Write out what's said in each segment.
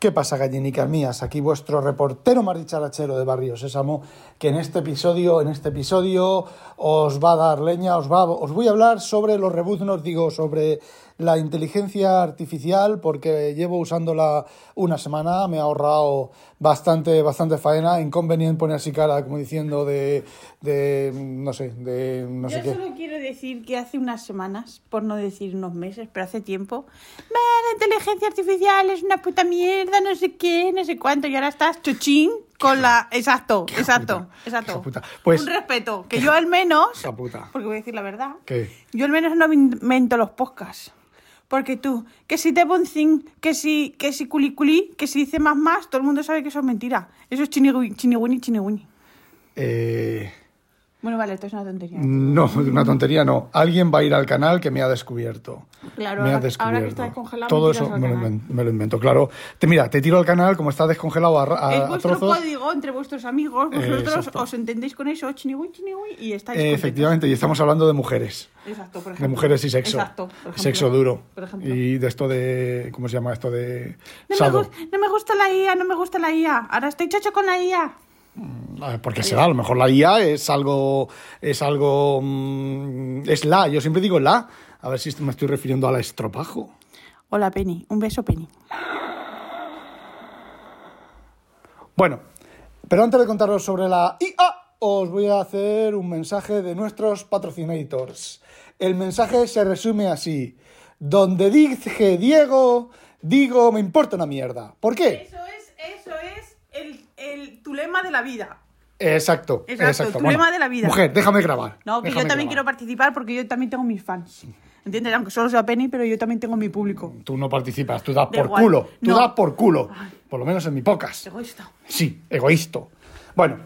¿Qué pasa, gallinicas mías? Aquí vuestro reportero maricharachero de Barrio Sésamo, que en este episodio, en este episodio os va a dar leña, os va, os voy a hablar sobre los rebuznos, digo, sobre la inteligencia artificial, porque llevo usándola una semana, me ha ahorrado bastante, bastante faena, inconveniente poner así cara, como diciendo de, de no sé, de no sé Yo qué. solo quiero decir que hace unas semanas, por no decir unos meses, pero hace tiempo, "Bah, la inteligencia artificial es una puta mierda, no sé qué, no sé cuánto, y ahora estás chuchín con la... Exacto, exacto, puta, exacto. puta. Pues- Un respeto, que yo al menos, puta. porque voy a decir la verdad, ¿Qué? yo al menos no invento los podcasts. Porque tú, que si te boncing, que si, que si culiculi, que si dice más más, todo el mundo sabe que eso es mentira. Eso es chinigui- chinigüini, chinigüini. Eh, Bueno, vale, esto es una tontería. no, una tontería no. Alguien va a ir al canal que me ha descubierto. Claro, me ha ahora- descubierto. ahora que está descongelado, Todo eso me lo, me invento, claro. Te, mira, te tiro al canal, como está descongelado a, a- Es a vuestro trozos. código entre vuestros amigos, vosotros exacto. os entendéis con eso, chinigüi, chinigüi, y estáis Eh, efectivamente, y estamos hablando de mujeres. Exacto, por De ejemplo. mujeres y sexo. Exacto, por ejemplo. Sexo duro. Por ejemplo. Y de esto de. ¿Cómo se llama esto de. No me, no me gusta la IA, no me gusta la IA. Ahora estoy chacho con la IA. Ah, Porque será, a lo mejor la IA es algo. Es algo. mm, es la, yo siempre digo la. A ver si me estoy refiriendo a la estropajo. Hola, Penny. Un beso, Penny. Bueno, pero antes de contaros sobre la IA, os voy a hacer un mensaje de nuestros patrocinators. El mensaje se resume así. Donde dije Diego, digo me importa una mierda. ¿Por qué? Eso es, eso es el, tu lema de la vida. Exacto, Exacto, exacto. tu lema de la vida. Mujer, déjame grabar. No, que yo también quiero participar porque yo también tengo mis fans. ¿Entiendes? Aunque solo sea Penny, pero yo también tengo mi público. Tú no participas, tú das Da por igual. culo. Tú No. das por culo. Por lo menos en mi pocas. Egoísta. Sí, egoísta. Bueno,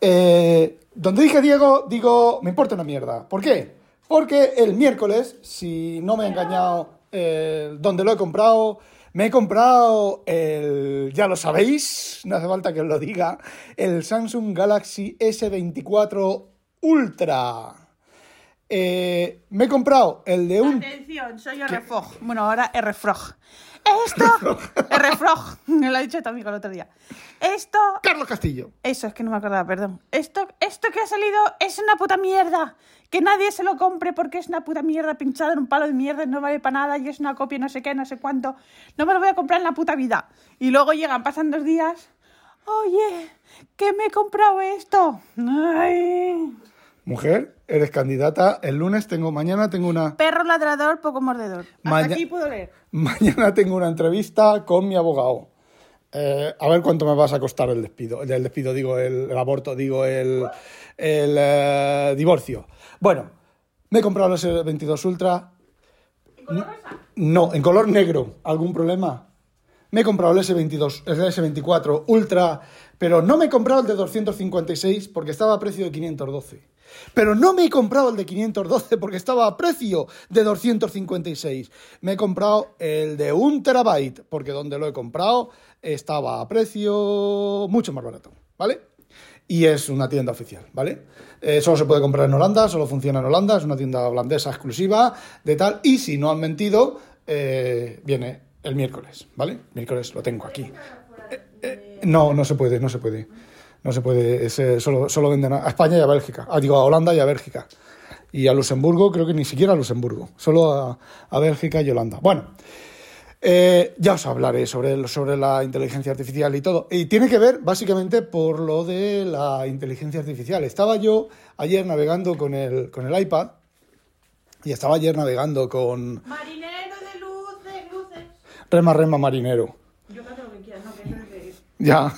eh, donde dije Diego, digo, me importa una mierda. ¿Por qué? Porque el miércoles, si no me he engañado, eh, donde lo he comprado, me he comprado el, ya lo sabéis, no hace falta que os lo diga, el Samsung Galaxy S24 Ultra. Eh, me he comprado el de un... Atención, soy R-Frog. Bueno, ahora R-Frog. Esto. R-Frog. Me lo ha dicho tu amigo el otro día. Esto. Carlos Castillo. Eso, es que no me acordaba, perdón. Esto, esto que ha salido es una puta mierda. Que nadie se lo compre porque es una puta mierda pinchada en un palo de mierda y no vale para nada y es una copia no sé qué, no sé cuánto. No me lo voy a comprar en la puta vida. Y luego llegan, pasan dos días. Oye, que me he comprado esto. Ay. Mujer, eres candidata. El lunes tengo, mañana tengo una... Perro ladrador, poco mordedor. Hasta Maña- aquí puedo leer. Mañana tengo una entrevista con mi abogado. Eh, a ver cuánto me vas a costar el despido. El despido, digo, el, el aborto, digo, el, el eh, divorcio. Bueno, me he comprado el S22 Ultra. No, en color negro. ¿Algún problema? Me he comprado el S22, el S24 Ultra, pero no me he comprado el de 256 porque estaba a precio de 512. Pero no me he comprado el de 512 porque estaba a precio de 256. Me he comprado el de un terabyte porque donde lo he comprado estaba a precio mucho más barato, ¿vale? Y es una tienda oficial, ¿vale? Eh, solo se puede comprar en Holanda, solo funciona en Holanda, es una tienda holandesa exclusiva de tal. Y si no han mentido, eh, viene el miércoles, ¿vale? Miércoles lo tengo aquí. Eh, no, no se puede, no se puede. No se puede, solo, solo venden a España y a Bélgica. Ah, digo, a Holanda y a Bélgica. Y a Luxemburgo, creo que ni siquiera a Luxemburgo, solo a, a Bélgica y Holanda. Bueno, eh, ya os hablaré sobre, sobre la inteligencia artificial y todo. Y tiene que ver básicamente por lo de la inteligencia artificial. Estaba yo ayer navegando con el, con el iPad y estaba ayer navegando con Marinero de luces, luces. Rema Rema Marinero. Yo lo que quieras, no, que eso es de... Ya.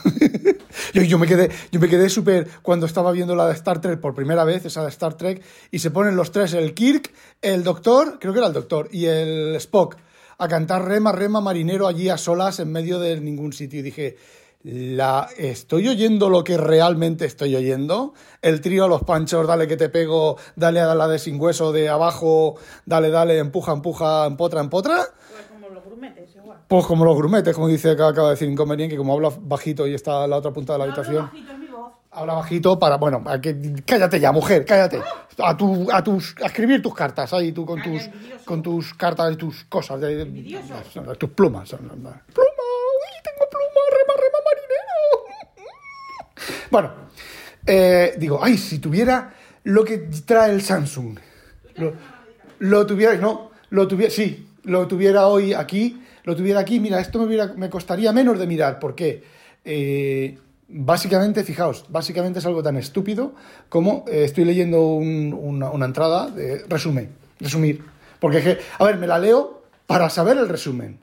yo, yo me quedé, yo me quedé súper cuando estaba viendo la de Star Trek por primera vez, esa de Star Trek, y se ponen los tres, el Kirk, el Doctor, creo que era el Doctor, y el Spock, a cantar rema, rema, marinero allí a solas en medio de ningún sitio. Y dije, la, ¿estoy oyendo lo que realmente estoy oyendo? El trío, los panchos, dale que te pego, dale a la de sin hueso de abajo, dale, dale, empuja, empuja, empotra, empotra. Pues como los grumetes, como dice acá, acaba de decir Inconveniente, que como habla bajito y está a la otra punta de la habitación. Habla bajito para, bueno, a que, cállate ya, mujer, cállate. A, tu, a, tus, escribir tus cartas ahí, tú con tus, con tus cartas y tus cosas, de, tus plumas. ¡Pluma! ¡Uy, tengo pluma! ¡Rema, rema, marinero! bueno, eh, digo, ay, si tuviera lo que trae el Samsung. Lo, lo tuviera, no, lo tuviera, sí, lo tuviera hoy aquí lo tuviera aquí, mira, esto me, hubiera, me costaría menos de mirar. ¿Por qué? Eh, básicamente, fijaos, básicamente es algo tan estúpido como eh, estoy leyendo un- una, entrada de resumen, resumir. Porque, es que, a ver, me la leo para saber el resumen.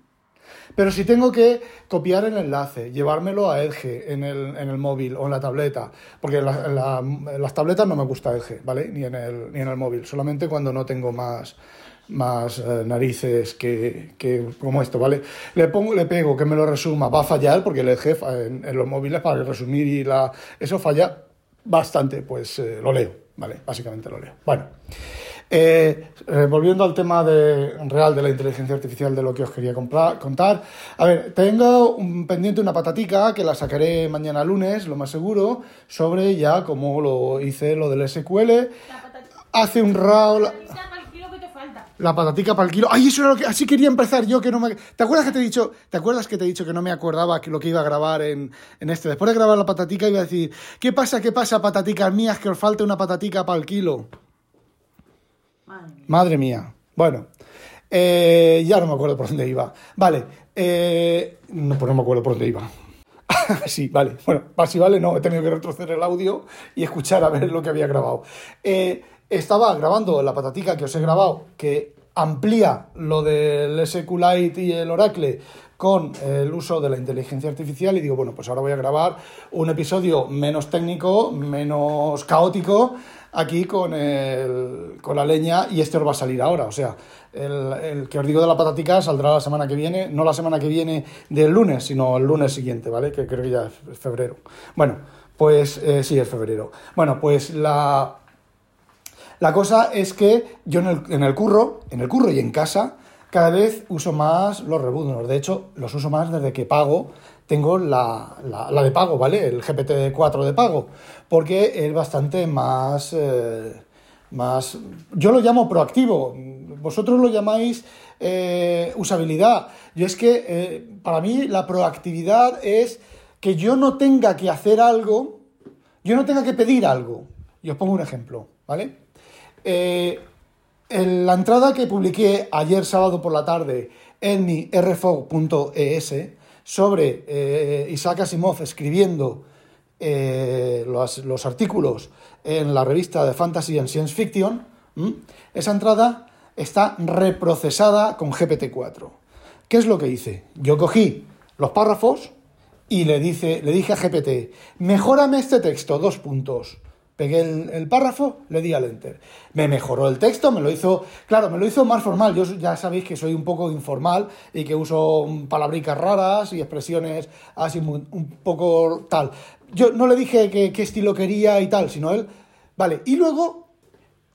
Pero si tengo que copiar el enlace, llevármelo a Edge en el, en el móvil o en la tableta, porque las tabletas no me gusta Edge, ¿vale? Ni en el, ni en el móvil, solamente cuando no tengo más, más eh, narices que, que como esto, ¿vale? Le pongo, le pego que me lo resuma, va a fallar porque el fa- en, en los móviles para resumir y la, eso falla bastante, pues eh, lo leo, ¿vale? Básicamente lo leo. Bueno. Eh, volviendo al tema de, real de la inteligencia artificial de lo que os quería comprar- contar. A ver, tengo un pendiente una patatica que la sacaré mañana lunes, lo más seguro, sobre ya como lo hice lo del SQL. Hace un RAW... la- patatica para el kilo. Ay, eso era lo que. Así quería empezar yo, que no me. ¿Te acuerdas que te he dicho? ¿Te acuerdas que te he dicho que no me acordaba que lo que iba a grabar en, en este? Después de grabar la patatica iba a decir, ¿qué pasa, qué pasa, pataticas mías, que os falta una patatica para el kilo? Madre mía. Madre mía. Bueno, eh, ya no me acuerdo por dónde iba. Vale, eh, no, pues no me acuerdo por dónde iba. sí, vale. Bueno, así vale, no, he tenido que retroceder el audio y escuchar a ver lo que había grabado. Eh, estaba grabando la patatica que os he grabado, que amplía lo del SQLite y el Oracle con el uso de la inteligencia artificial y digo, bueno, pues ahora voy a grabar un episodio menos técnico, menos caótico, aquí con, el, con la leña y este os va a salir ahora. O sea, el, el que os digo de la patatica saldrá la semana que viene, no la semana que viene del lunes, sino el lunes siguiente, ¿vale? Que creo que ya es febrero. Bueno, pues eh, sí, es febrero. Bueno, pues la, la cosa es que yo en el, en el curro, en el curro y en casa, cada vez uso más los rebuznos. De hecho, los uso más desde que pago. Tengo la, la, la de pago, ¿vale? El GPT-4 de pago. Porque es bastante más, eh, más... Yo lo llamo proactivo. Vosotros lo llamáis eh, usabilidad. Yo es que, eh, para mí, la proactividad es que yo no tenga que hacer algo, yo no tenga que pedir algo. Y os pongo un ejemplo, ¿vale? Eh, en la entrada que publiqué ayer sábado por la tarde en mi rfog.es sobre eh, Isaac Asimov escribiendo eh, los, los artículos en la revista de Fantasy and Science Fiction, esa entrada está reprocesada con GPT-4. ¿Qué es lo que hice? Yo cogí los párrafos y le, dice, le dije a GPT, mejórame este texto, dos puntos. Pegué el, párrafo, le di al enter. Me mejoró el texto, me lo hizo, claro, me lo hizo más formal. Yo ya sabéis que soy un poco informal y que uso mm, palabricas raras y expresiones así un poco tal. Yo no le dije qué estilo quería y tal, sino él, vale. Y luego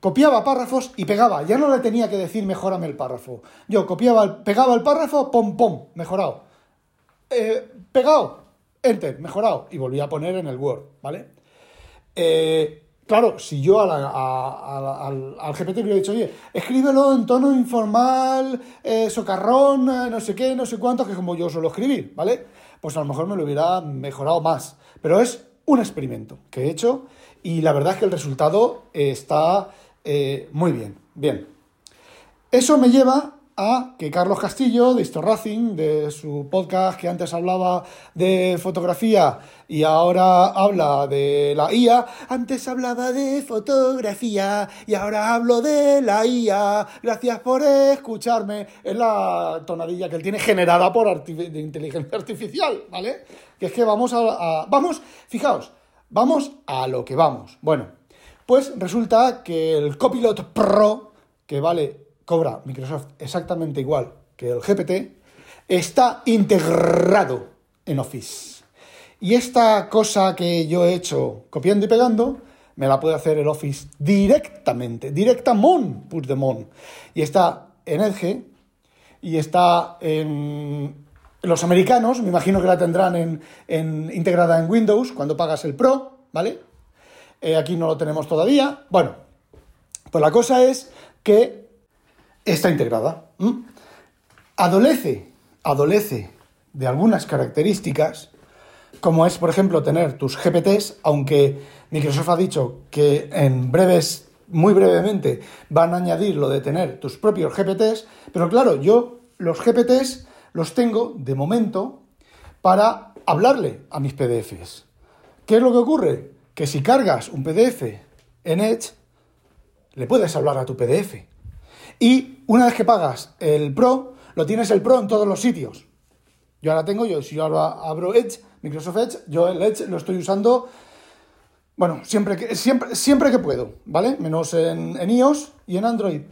copiaba párrafos y pegaba. Ya no le tenía que decir mejórame el párrafo. Yo copiaba, pegaba el párrafo, pom, pom, mejorado. Eh, pegado, enter, mejorado. Y volví a poner en el Word, ¿vale? Eh, claro, si yo a la- al, al GPT le hubiera dicho, oye, escríbelo en tono informal, eh, socarrón, eh, no sé qué, no sé cuánto, que es como yo suelo escribir, ¿vale? Pues a lo mejor me lo hubiera mejorado más. Pero es un experimento que he hecho y la verdad es que el resultado está muy bien. Bien. Eso me lleva a que Carlos Castillo, de Histo Racing, de su podcast que antes hablaba de fotografía y ahora habla de la IA, antes hablaba de fotografía y ahora hablo de la IA. Gracias por escucharme. Es la tonadilla que él tiene generada por de inteligencia artificial, ¿vale? Que es que vamos a, a- Vamos, fijaos, vamos a lo que vamos. Bueno, pues resulta que el Copilot Pro, que vale, cobra Microsoft exactamente igual que el GPT, está integrado en Office. Y esta cosa que yo he hecho copiando y pegando, me la puede hacer el Office directamente, directamon, put them on. Y está en Edge, y está en los americanos, me imagino que la tendrán en, en- integrada en Windows cuando pagas el Pro, ¿vale? Eh, aquí no lo tenemos todavía. Bueno, pues la cosa es que está integrada. Adolece, adolece de algunas características como es, por ejemplo, tener tus GPTs, aunque Microsoft ha dicho que en breves, muy brevemente, van a añadir lo de tener tus propios GPTs, pero claro, yo los GPTs los tengo de momento para hablarle a mis PDFs. ¿Qué es lo que ocurre? Que si cargas un PDF en Edge, le puedes hablar a tu PDF. Y una vez que pagas el Pro, lo tienes el Pro en todos los sitios. Yo ahora tengo, yo si yo abro Edge, Microsoft Edge, yo el Edge lo estoy usando, bueno, siempre que, siempre, siempre que puedo, ¿vale? Menos en, en iOS y en Android,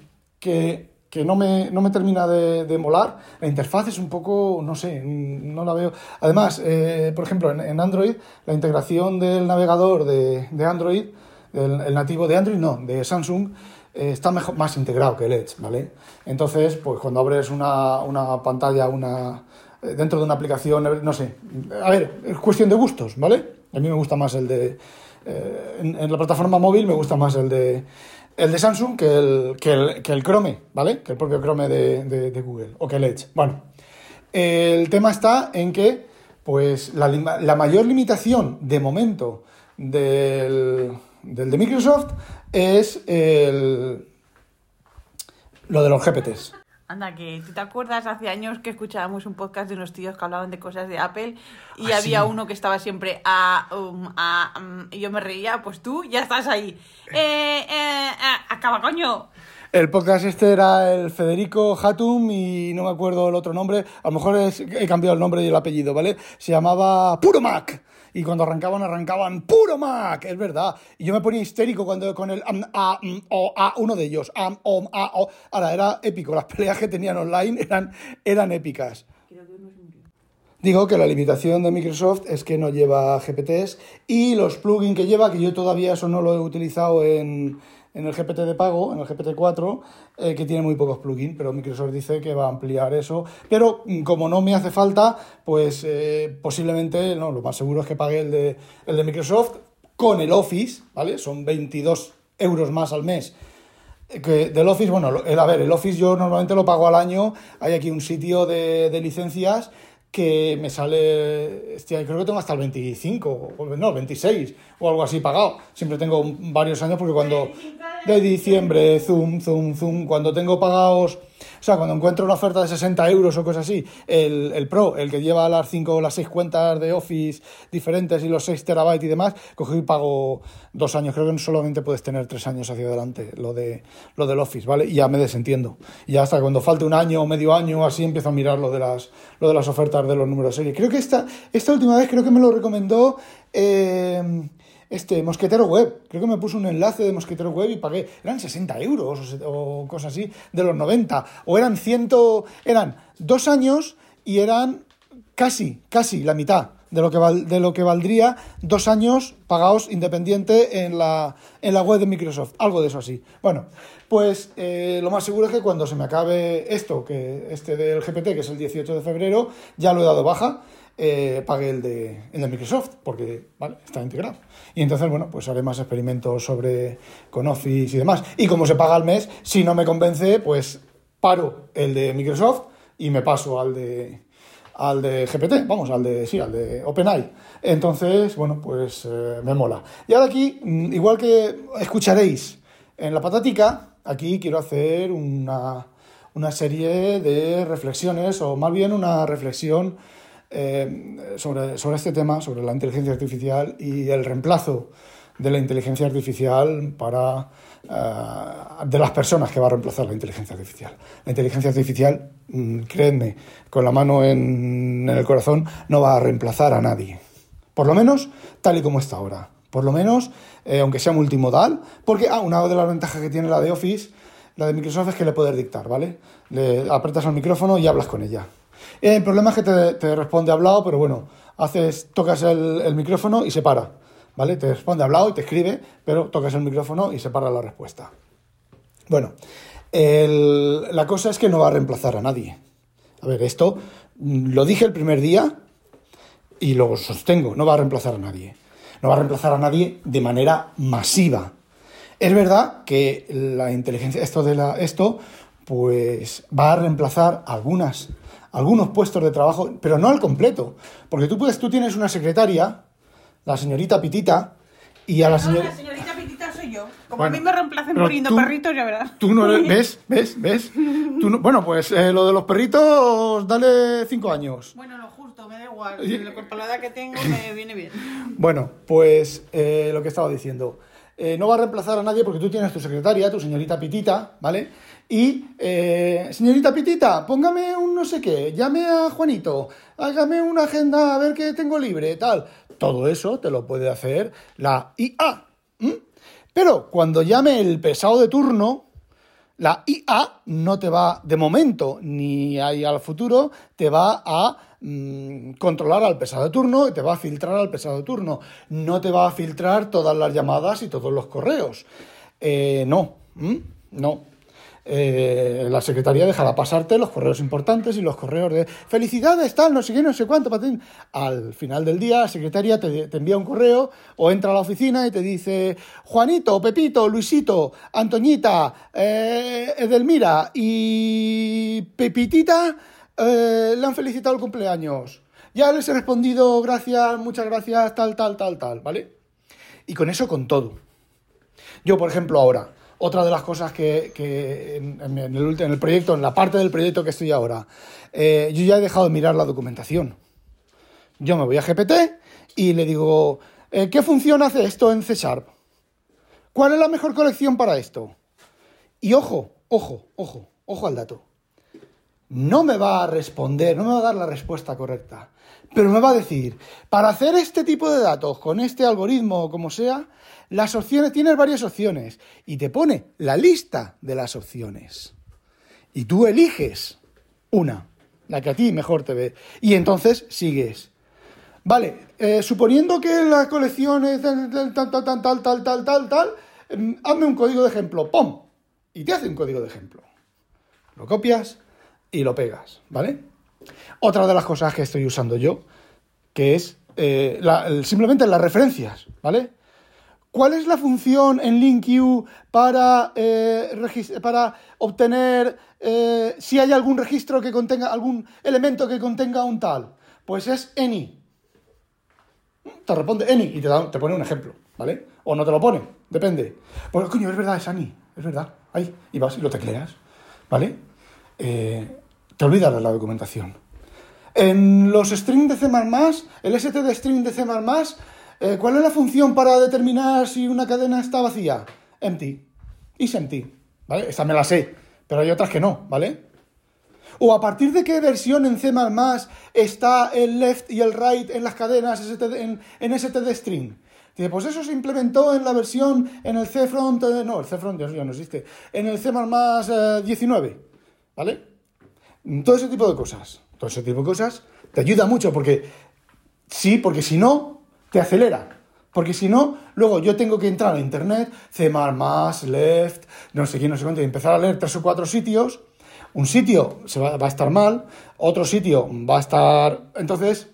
que, que no, me, no me termina de, de, molar. La interfaz es un poco, no sé, no la veo. Además, eh, por ejemplo, en, Android, la integración del navegador de, de Android, el, nativo de Android, no, de Samsung, eh, está mejor, más integrado que el Edge, ¿vale? Entonces, pues cuando abres una, una pantalla, una dentro de una aplicación, no sé. A ver, es cuestión de gustos, ¿vale? A mí me gusta más el de... Eh, en, en, la plataforma móvil me gusta más el de, el de Samsung que el, que el, que el Chrome, ¿vale? Que el propio Chrome de, de, de, Google o que el Edge. Bueno, el tema está en que, pues, la, la mayor limitación de momento del, del de Microsoft es el, lo de los GPTs. Anda, que tú te acuerdas hace años que escuchábamos un podcast de unos tíos que hablaban de cosas de Apple y ah, había sí. uno que estaba siempre a, um, a um, y yo me reía, pues tú ya estás ahí. Eh, eh, acaba, coño. El podcast este era el Federico Hatum y no me acuerdo el otro nombre. A lo mejor es, he cambiado el nombre y el apellido, ¿vale? Se llamaba Puro Mac y cuando arrancaban, arrancaban puro Mac, es verdad. Y yo me ponía histérico cuando con el am, a, m, o, a, uno de ellos, am, om, a, o. Ahora, era épico, las peleas que tenían online eran, eran épicas. Digo que la limitación de Microsoft es que no lleva GPTs y los plugins que lleva, que yo todavía eso no lo he utilizado en, en el GPT de pago, en el GPT-4, eh, que tiene muy pocos plugins, pero Microsoft dice que va a ampliar eso. Pero mm, como no me hace falta, pues eh, posiblemente, no, lo más seguro es que pague el de, el de Microsoft con el Office, ¿vale? Son 22 euros más al mes. Que del Office, bueno, el, a ver, el Office yo normalmente lo pago al año. Hay aquí un sitio de, de licencias que me sale, hostia, creo que tengo hasta el 25, no, 26 o algo así pagado. Siempre tengo varios años porque cuando de diciembre, zoom, zoom, zoom, cuando tengo pagados, o sea, cuando encuentro una oferta de 60 euros o cosas así, el, el Pro, el que lleva las 5 o las 6 cuentas de Office diferentes y los 6 terabytes y demás, cojo y pago dos años. Creo que solamente puedes tener tres años hacia adelante lo, de, lo del Office, ¿vale? Y ya me desentiendo. Y ya hasta cuando falte un año o medio año así empiezo a mirar lo de las, lo de las ofertas de los números de serie. Creo que esta, esta última vez creo que me lo recomendó... Eh, este Mosquetero Web. Creo que me puso un enlace de Mosquetero Web y pagué. Eran 60 euros o, o cosas así de los 90. O eran 100. Eran dos años y eran casi, casi la mitad de lo que, val, de lo que valdría dos años pagados independiente en la, en la web de Microsoft. Algo de eso así. Bueno, pues eh, lo más seguro es que cuando se me acabe esto, que este del GPT, que es el 18 de febrero, ya lo he dado baja eh, pague el de, el de Microsoft, porque ¿vale? está integrado. Y entonces, bueno, pues haré más experimentos sobre con Office y demás. Y como se paga al mes, si no me convence, pues paro el de Microsoft y me paso al de al de GPT, vamos, al de sí, al de OpenAI. Entonces, bueno, pues eh, me mola. Y ahora aquí, mm, igual que escucharéis en la patatica, aquí quiero hacer una, una serie de reflexiones, o más bien una reflexión eh, sobre, sobre este tema, sobre la inteligencia artificial y el reemplazo de la inteligencia artificial para uh, de las personas que va a reemplazar la inteligencia artificial. La inteligencia artificial, mm, créanme, con la mano en, en, el corazón, no va a reemplazar a nadie. Por lo menos tal y como está ahora. Por lo menos, eh, aunque sea multimodal, porque ah, una de las ventajas que tiene la de Office, la de Microsoft, es que le puedes dictar, ¿vale? Le apretas al micrófono y hablas con ella. El problema es que te, te responde hablado, pero bueno, haces, tocas el, el, micrófono y se para, ¿vale? Te responde hablado y te escribe, pero tocas el micrófono y se para la respuesta. Bueno, el, la cosa es que no va a reemplazar a nadie. A ver, esto mm, lo dije el primer día y lo sostengo, no va a reemplazar a nadie. No va a reemplazar a nadie de manera masiva. Es verdad que la inteligencia, esto de la, esto, pues va a reemplazar algunas algunos puestos de trabajo, pero no al completo. Porque tú puedes, tú tienes una secretaria, la señorita Pitita, y a la No, señora... la señorita Pitita soy yo. Como Bueno, a mí me reemplacen poniendo perritos, ya verás. Tú no ¿Ves? ¿Ves? ¿Ves? Tú no- bueno, pues eh, lo de los perritos, dale cinco años. Bueno, lo justo, me da igual. Por la edad que tengo me viene bien. Bueno, pues eh, lo que estaba diciendo. Eh, no va a reemplazar a nadie porque tú tienes tu secretaria, tu señorita Pitita, ¿vale? Y, eh, señorita Pitita, póngame un no sé qué, llame a Juanito, hágame una agenda a ver qué tengo libre, tal. Todo eso te lo puede hacer la IA. Pero cuando llame el pesado de turno, la IA no te va, de momento, ni ahí al futuro, te va a mm, controlar al pesado turno y te va a filtrar al pesado turno. No te va a filtrar todas las llamadas y todos los correos. Eh, no, no. Eh, la secretaría dejará pasarte los correos importantes y los correos de felicidades, tal, no sé qué, no sé cuánto. patín. Al final del día, la secretaria te, te envía un correo o entra a la oficina y te dice Juanito, Pepito, Luisito, Antoñita, eh, Edelmira y Pepitita eh, le han felicitado el cumpleaños. Ya les he respondido, gracias, muchas gracias, tal, tal, tal, tal, ¿vale? Y con eso, con todo. Yo, por ejemplo, ahora, otra de las cosas que, en el proyecto, en la parte del proyecto que estoy ahora, eh, yo ya he dejado de mirar la documentación. Yo me voy a GPT y le digo, eh, ¿qué función hace esto en C Sharp? ¿Cuál es la mejor colección para esto? Y ojo, ojo, ojo, ojo al dato. No me va a responder, no me va a dar la respuesta correcta, pero me va a decir, para hacer este tipo de datos con este algoritmo o como sea, las opciones, tienes varias opciones y te pone la lista de las opciones. Y tú eliges una, la que a ti mejor te ve, y entonces sigues. Vale, eh, suponiendo que la colección es tal, tal, tal, tal, tal, tal, tal, tal, em, hazme un código de ejemplo, ¡pum! Y te hace un código de ejemplo. Lo copias y lo pegas, ¿vale? Otra de las cosas que estoy usando yo, que es eh, simplemente las referencias, ¿vale? ¿Cuál es la función en LinkU para, eh, para obtener eh, si hay algún registro que contenga, algún elemento que contenga un tal? Pues es any. Te responde any y te, da- pone un ejemplo, ¿vale? O no te lo pone, depende. Pues coño, es verdad, es any, es verdad. Ahí, y vas y lo tecleas, ¿vale? Eh, te olvidas la documentación. En los strings de C++, el ST de string de C++, eh, ¿cuál es la función para determinar si una cadena está vacía? Empty. Is empty. ¿Vale? Esta me la sé, pero hay otras que no, ¿vale? O a partir de qué versión en C++ está el left y el right en las cadenas en, en string. Dice, pues eso se implementó en la versión, en el CFront, eh, no, el CFront ya no existe, en el C++ eh, 19, ¿vale? Todo ese tipo de cosas, todo ese tipo de cosas te ayuda mucho porque sí, porque si no, te acelera. Porque si no, luego yo tengo que entrar a internet, C++, left, no sé qué, no sé cuánto, y empezar a leer tres o cuatro sitios. Un sitio se va, a estar mal, otro sitio va a estar. Entonces,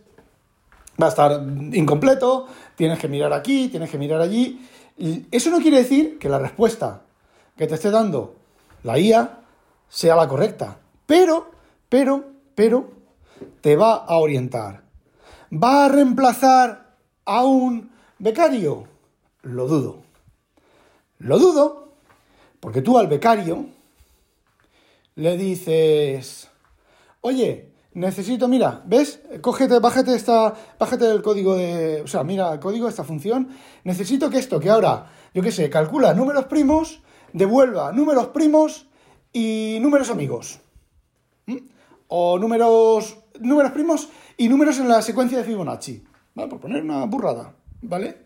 va a estar incompleto, tienes que mirar aquí, tienes que mirar allí. Eso no quiere decir que la respuesta que te esté dando la IA sea la correcta, pero, pero, pero, te va a orientar. ¿Va a reemplazar a un becario? Lo dudo. Lo dudo porque tú al becario le dices, oye, necesito, mira, ¿ves? Cógete, bájate esta, bájate el código de, o sea, mira el código de esta función. Necesito que esto, que ahora, yo qué sé, calcula números primos, devuelva números primos y números amigos. ¿Mm? O números, números primos y números en la secuencia de Fibonacci. ¿Vale? Por poner una burrada, ¿vale?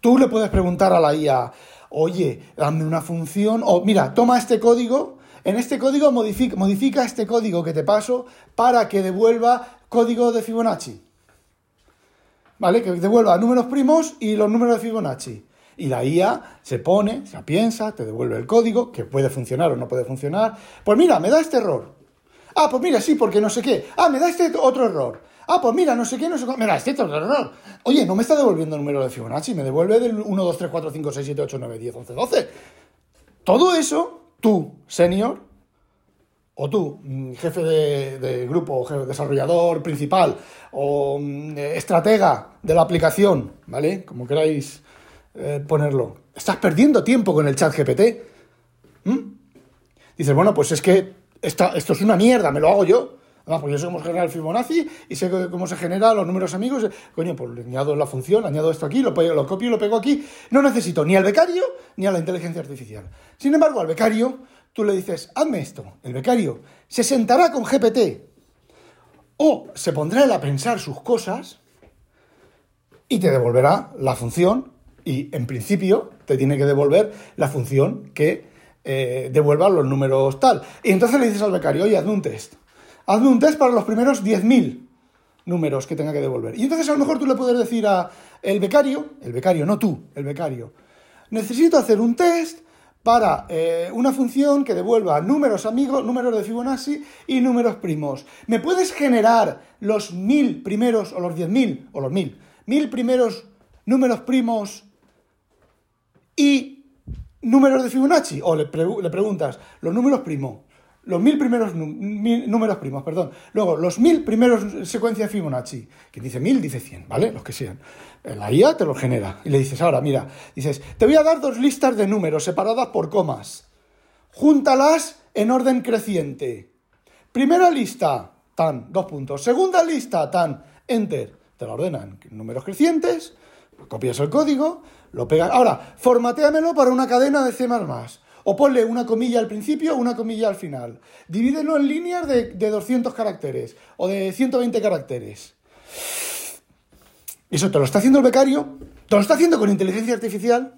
Tú le puedes preguntar a la IA, oye, dame una función, o mira, toma este código, en este código modifica, modifica este código que te paso para que devuelva código de Fibonacci. ¿Vale? Que devuelva números primos y los números de Fibonacci. Y la IA se pone, se piensa, te devuelve el código, que puede funcionar o no puede funcionar. Pues mira, me da este error. Ah, pues mira, sí, porque no sé qué. Ah, me da este otro error. Ah, pues mira, no sé qué, no sé. Me da este otro error. Oye, no me está devolviendo el número de Fibonacci, me devuelve del 1, 2, 3, 4, 5, 6, 7, 8, 9, 10, 11, 12. Todo eso, tú, senior, o tú, mm, jefe de, de grupo, jefe desarrollador principal o mm, estratega de la aplicación, ¿vale? Como queráis eh, ponerlo, estás perdiendo tiempo con el chat GPT. ¿Mm? Dices, bueno, pues es que esta- esto es una mierda, me lo hago yo. Ah, pues yo sé cómo se genera el Fibonacci y sé cómo se genera los números amigos. Coño, pues le añado la función, añado esto aquí, lo, copio y lo pego aquí. No necesito ni al becario ni a la inteligencia artificial. Sin embargo, al becario tú le dices, hazme esto. El becario se sentará con GPT o se pondrá a pensar sus cosas y te devolverá la función y en principio te tiene que devolver la función que eh, devuelva los números tal. Y entonces le dices al becario, oye, hazme un test. Hazme un test para los primeros 10.000 números que tenga que devolver. Y entonces a lo mejor tú le puedes decir a el becario, el becario, no tú, el becario, necesito hacer un test para eh, una función que devuelva números amigos, números de Fibonacci y números primos. ¿Me puedes generar los mil primeros, o los diez mil, o los mil, mil primeros números primos y números de Fibonacci? O le, pregu- le preguntas, los números primos, los mil primeros números primos, perdón. Luego, los mil primeros secuencias Fibonacci. Que dice mil, dice cien, ¿vale? Los que sean. La IA te lo genera. Y le dices, ahora, mira, dices, te voy a dar dos listas de números separadas por comas. Júntalas en orden creciente. Primera lista, tan, dos puntos. Segunda lista, tan, enter. Te la ordenan en números crecientes, copias el código, lo pegas. Ahora, formateamelo para una cadena de C++. O ponle una comilla al principio, una comilla al final. Divídelo en líneas de, de 200 caracteres o de 120 caracteres. Eso te lo está haciendo el becario, te lo está haciendo con inteligencia artificial,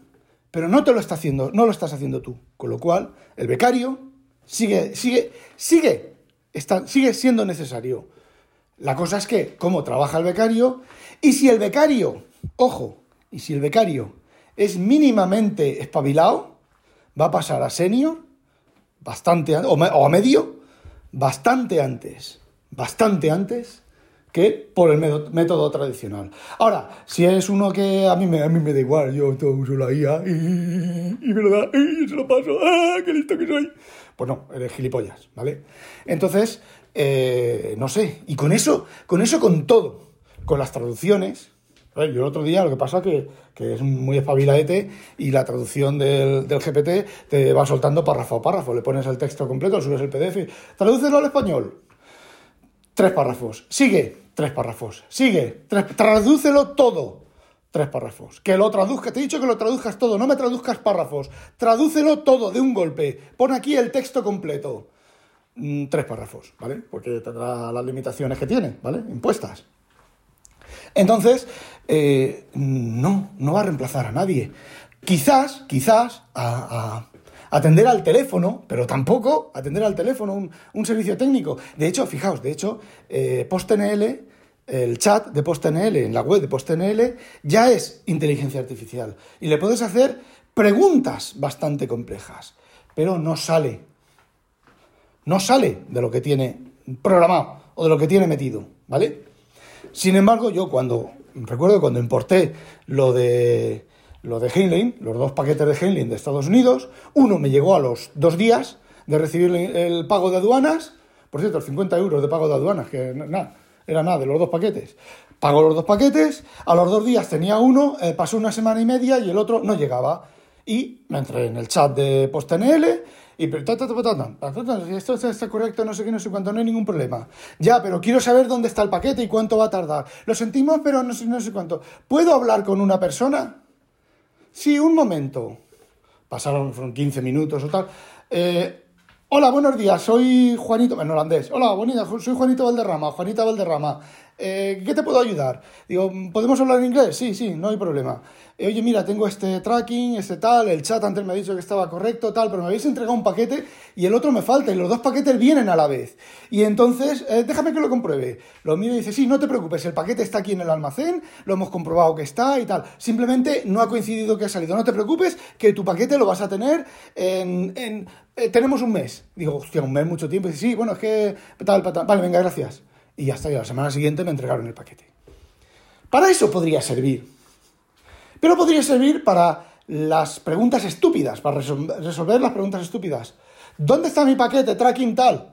pero no te lo está haciendo, no lo estás haciendo tú. Con lo cual, el becario sigue, sigue, sigue, está, sigue siendo necesario. La cosa es que, cómo trabaja el becario, y si el becario, ojo, y si el becario es mínimamente espabilado, va a pasar a senior bastante an- o, o a medio bastante antes, bastante antes que por el método tradicional. Ahora, si es uno que a mí me, a mí me da igual, yo todo uso la IA y, y me lo da y se lo paso, ¡ah, qué listo que soy! Pues no, eres gilipollas, ¿vale? Entonces, eh, no sé, y con eso, con eso con todo, con las traducciones, yo el otro día lo que pasa que, que es muy espabilaete y la traducción del, del GPT te va soltando párrafo a párrafo. Le pones el texto completo, subes el PDF, tradúcelo al español. Tres párrafos. Sigue, tres párrafos. Sigue, tres, tradúcelo todo. Tres párrafos. Que lo traduzca. Te he dicho que lo traduzcas todo, no me traduzcas párrafos. Tradúcelo todo de un golpe. Pon aquí el texto completo. Mm, tres párrafos, ¿vale? Porque tendrá las limitaciones que tiene, ¿vale? Impuestas. Entonces, eh, no, no va a reemplazar a nadie. Quizás, quizás, a, atender al teléfono, pero tampoco atender al teléfono, un, un servicio técnico. De hecho, fijaos, de hecho, eh, PostNL, el chat de PostNL en la web de PostNL ya es inteligencia artificial. Y le puedes hacer preguntas bastante complejas, pero no sale. No sale de lo que tiene programado o de lo que tiene metido, ¿vale? Sin embargo, yo cuando recuerdo cuando importé lo de lo de Heinlein, los dos paquetes de Heinlein de Estados Unidos, uno me llegó a los dos días de recibir el pago de aduanas, por cierto, 50 euros de pago de aduanas, que nada, era nada de los dos paquetes. Pago los dos paquetes, a los dos días tenía uno, eh, pasó una semana y media y el otro no llegaba y me entré en el chat de PostNL y ta, ta, ta, esto está, correcto, no sé qué, no sé cuánto, no hay ningún problema. Ya, pero quiero saber dónde está el paquete y cuánto va a tardar. Lo sentimos, pero no sé, no sé cuánto. ¿Puedo hablar con una persona? Sí, un momento. Pasaron fueron 15 minutos o tal. Eh, hola, buenos días, soy Juanito, en holandés. Hola, bonita, soy Juanito Valderrama, Juanita Valderrama. Eh, ¿Qué te puedo ayudar? Digo, ¿podemos hablar en inglés? Sí, sí, no hay problema. Eh, oye, mira, tengo este tracking, este tal, el chat antes me ha dicho que estaba correcto, tal, pero me habéis entregado un paquete y el otro me falta y los dos paquetes vienen a la vez. Y entonces, eh, déjame que lo compruebe. Lo y dice, sí, no te preocupes, el paquete está aquí en el almacén, lo hemos comprobado que está y tal. Simplemente no ha coincidido que ha salido. No te preocupes, que tu paquete lo vas a tener en... en tenemos un mes. Digo, hostia, un mes, mucho tiempo. Y dice, sí, bueno, es que... Tal, tal, tal. Vale, venga, gracias. Y y la semana siguiente me entregaron el paquete. Para eso podría servir. Pero podría servir para las preguntas estúpidas, para resol- resolver las preguntas estúpidas. ¿Dónde está mi paquete tracking tal?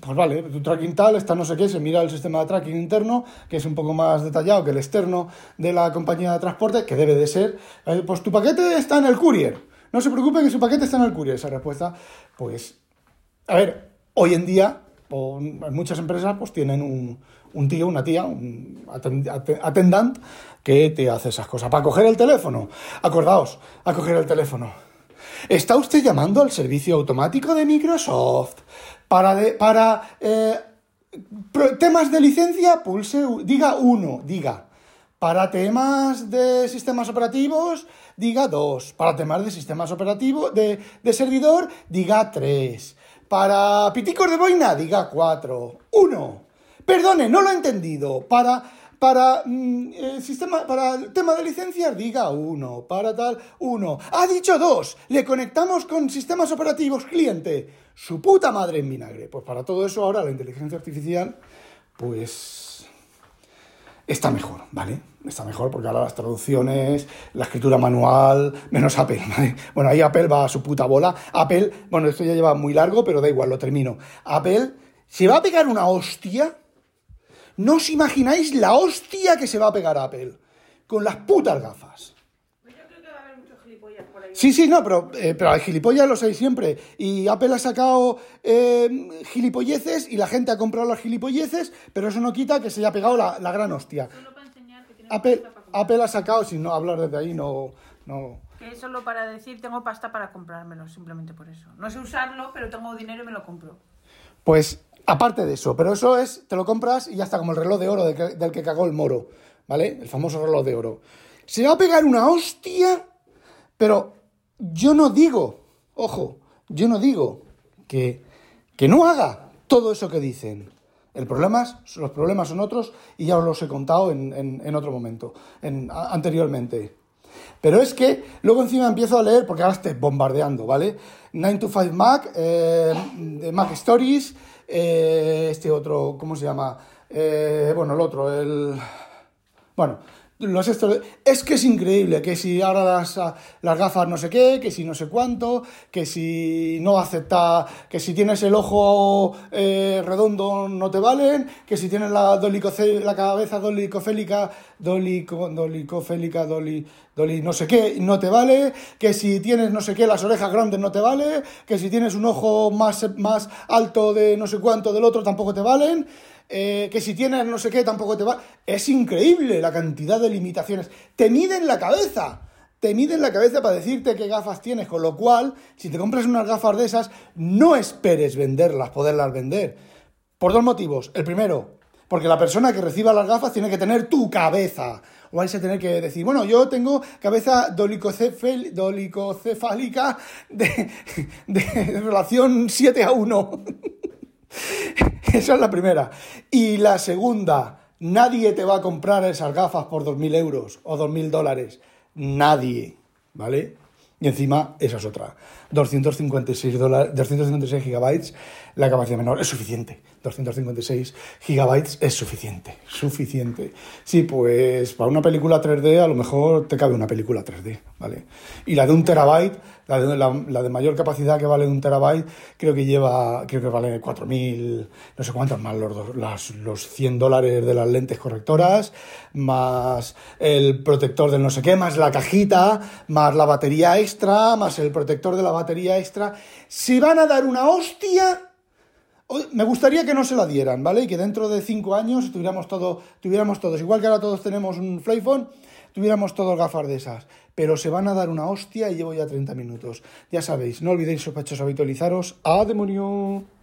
Pues vale, tu tracking tal, está no sé qué, se mira el sistema de tracking interno, que es un poco más detallado que el externo de la compañía de transporte, que debe de ser. eh, pues tu paquete está en el courier. No se preocupe que su paquete está en el courier. Esa respuesta, pues. A ver, hoy en día, o en muchas empresas, pues tienen un, un tío, una tía, un aten- aten- attendant, que te hace esas cosas. Para coger el teléfono, acordaos, a coger el teléfono. ¿Está usted llamando al servicio automático de Microsoft? Para, de- para eh, temas de licencia, pulse, diga uno, diga. Para temas de sistemas operativos, diga dos. Para temas de sistemas operativos, de, de servidor, diga tres. Para piticos de boina, diga cuatro. Uno. Perdone, no lo he entendido. Para, para, mm, el sistema, para el tema de licencias, diga uno. Para tal, uno. Ha dicho dos. Le conectamos con sistemas operativos cliente. Su puta madre en vinagre. Pues para todo eso ahora la inteligencia artificial, pues está mejor, ¿vale? Está mejor porque ahora las traducciones, la escritura manual, menos Apple, ¿vale? Bueno, ahí Apple va a su puta bola. Apple, bueno, esto ya lleva muy largo, pero da igual, lo termino. Apple se va a pegar una hostia. No os imagináis la hostia que se va a pegar Apple con las putas gafas. Yo creo que va a haber muchos gilipollas por ahí. Sí, sí, no, pero, eh, pero hay gilipollas, los hay siempre. Y Apple ha sacado eh, gilipolleces y la gente ha comprado las gilipolleces, pero eso no quita que se haya pegado la, la gran hostia. Apple, ha sacado, sin no hablar desde ahí, no, no. Que es solo para decir tengo pasta para comprármelo, simplemente por eso. No sé usarlo, pero tengo dinero y me lo compro. Pues aparte de eso, pero eso es, te lo compras y ya está, como el reloj de oro de que- del que cagó el moro, ¿vale? El famoso reloj de oro. Se va a pegar una hostia, pero yo no digo, ojo, yo no digo que, que no haga todo eso que dicen. El problema es- los problemas son otros y ya os los he contado en, en- otro momento, en, anteriormente. Pero es que luego encima empiezo a leer, porque ahora estoy bombardeando, ¿vale? 9 to 5 Mac, eh, Mac Stories, eh, este otro, ¿cómo se llama? Eh, bueno, el otro, el... Bueno, los estos, es que es increíble, que si ahora las, ah, las gafas no sé qué, que si no sé cuánto, que si no acepta, que si tienes el ojo eh, redondo no te valen, que si tienes la, la cabeza dolicofélica, dolico, dolicofélica, doli, doli no sé qué, no te vale, que si tienes no sé qué, las orejas grandes no te vale, que si tienes un ojo más, más alto de no sé cuánto del otro tampoco te valen eh, que si tienes no sé qué tampoco te va. Es increíble la cantidad de limitaciones. Te miden la cabeza. Te miden la cabeza para decirte qué gafas tienes, con lo cual, si te compras unas gafas de esas, no esperes venderlas, poderlas vender. Por dos motivos. El primero, porque la persona que reciba las gafas tiene que tener tu cabeza. O vais a tener que decir, bueno, yo tengo cabeza dolicocefálica de, de relación 7 a 1. Esa es la primera. Y la segunda, nadie te va a comprar esas gafas por 2.000 euros o 2.000 dólares. Nadie, ¿vale? Y encima, esa es otra. 256, dólares, 256 gigabytes, la capacidad menor es suficiente. 256 gigabytes es suficiente, suficiente. Sí, pues para una película 3D a lo mejor te cabe una película 3D, ¿vale? Y la de un terabyte, la de, mayor capacidad que vale un terabyte, creo que lleva, creo que vale 4.000, no sé cuántos más los, las- los 100 dólares de las lentes correctoras, más el protector del no sé qué, más la cajita, más la batería extra, más el protector de la batería extra. Se van a dar una hostia Me gustaría que no se la dieran, ¿vale? Y que dentro de cinco años tuviéramos, todo, tuviéramos todos, igual que ahora todos tenemos un Flyphone, tuviéramos todos gafas de esas. Pero se van a dar una hostia y llevo ya 30 minutos. Ya sabéis, no olvidéis sospechosos habitualizaros. ¡A demonio!